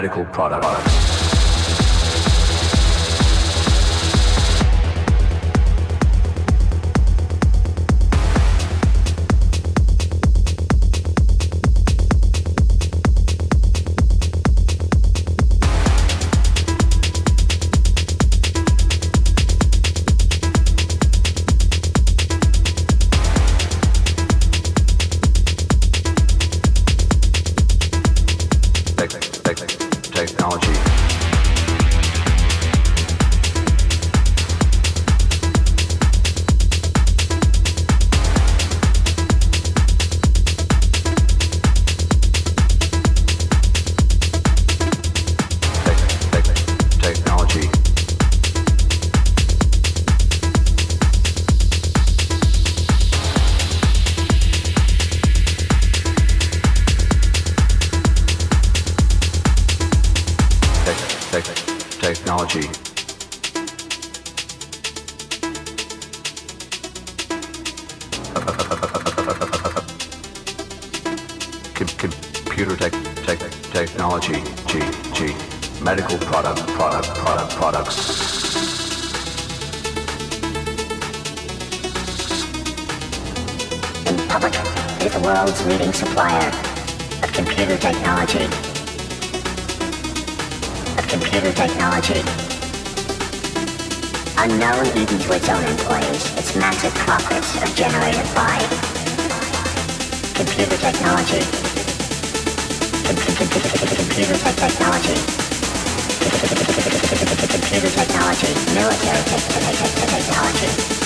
medical product. technology. computer tech, tech, technology, G, G, medical product, product, product, products. In public, is the world's leading supplier of computer technology computer technology. Unknown even to its own employees, its massive profits are generated by computer technology. Computer technology. Computer technology. Military technology.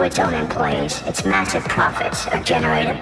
Its own employees. its massive profits are generated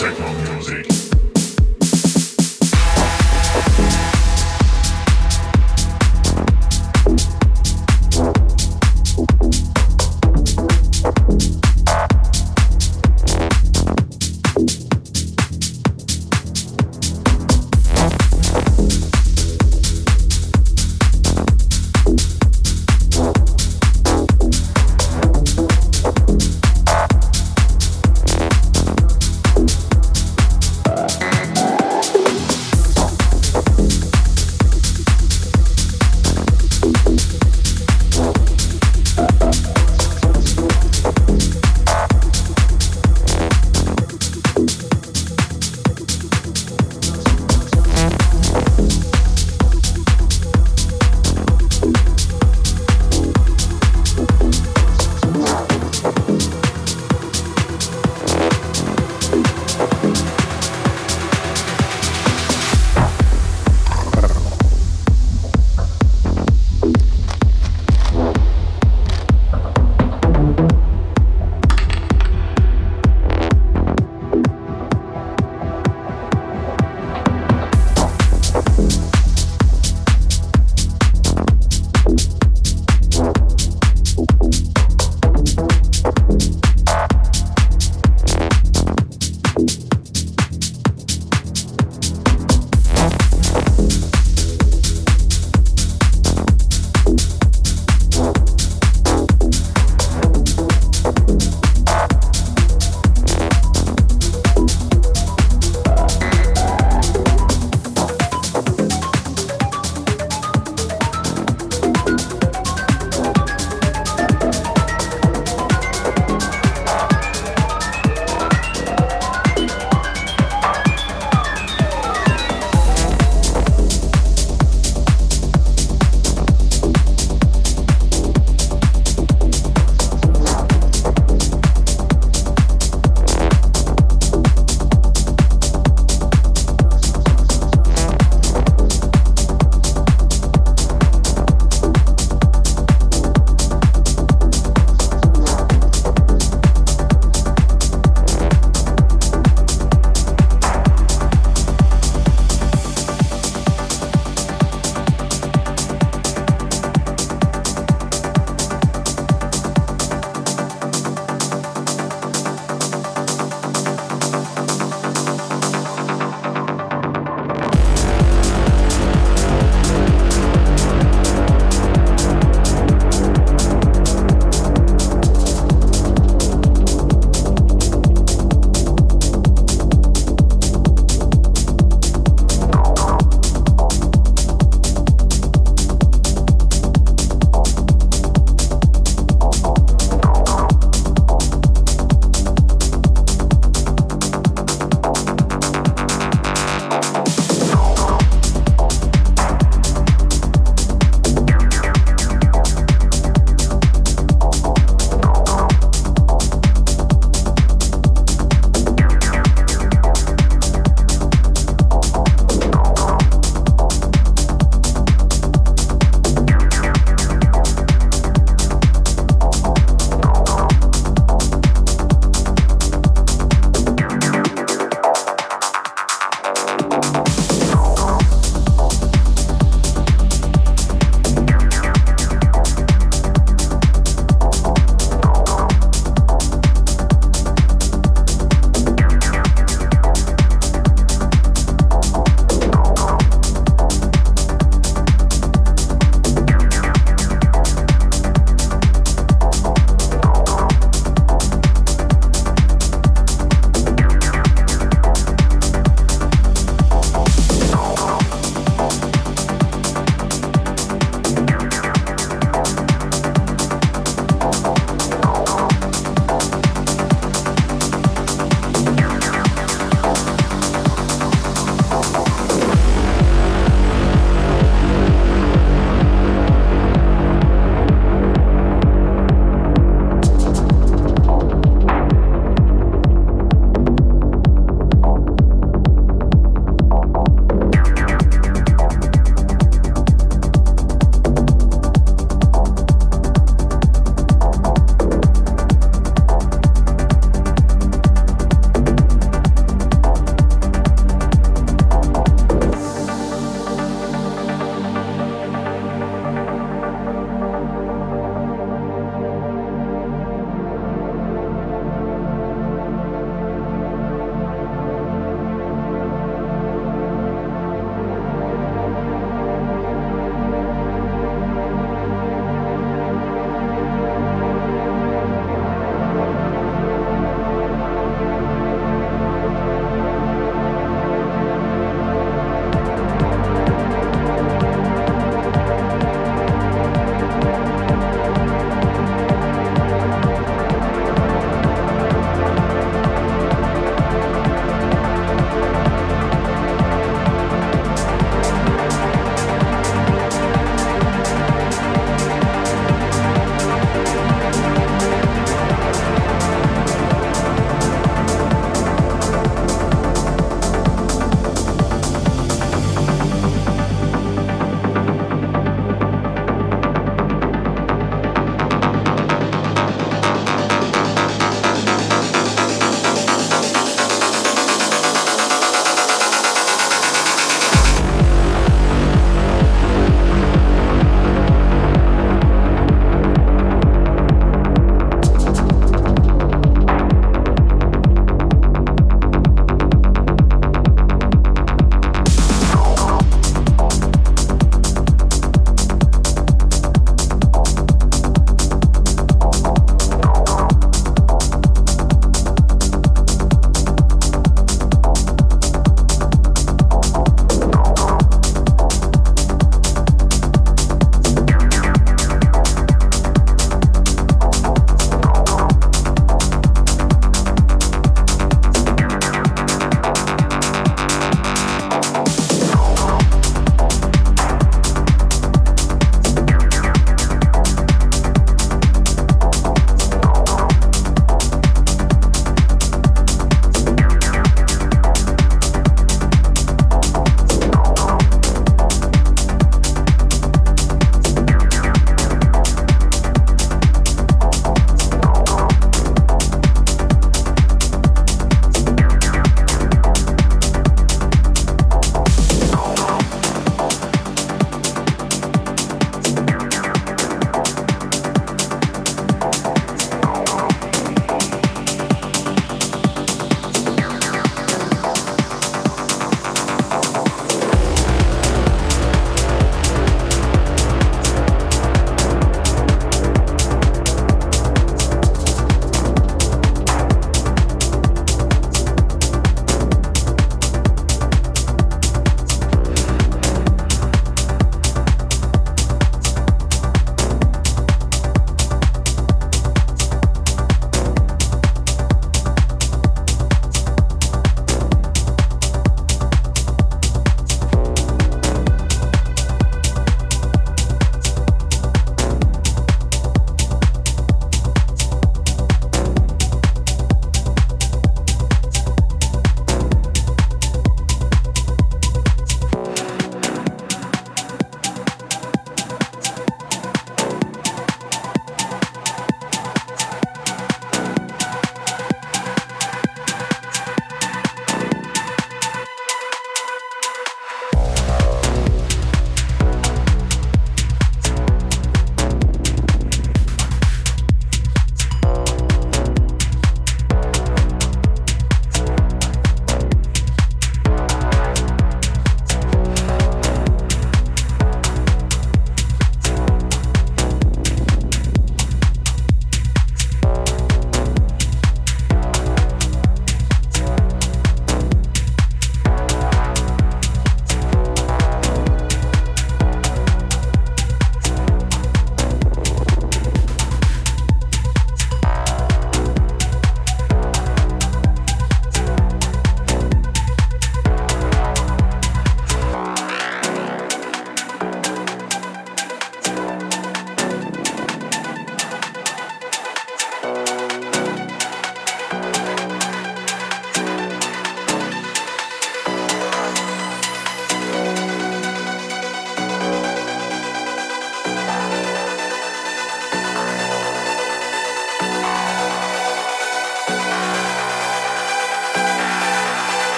techno music.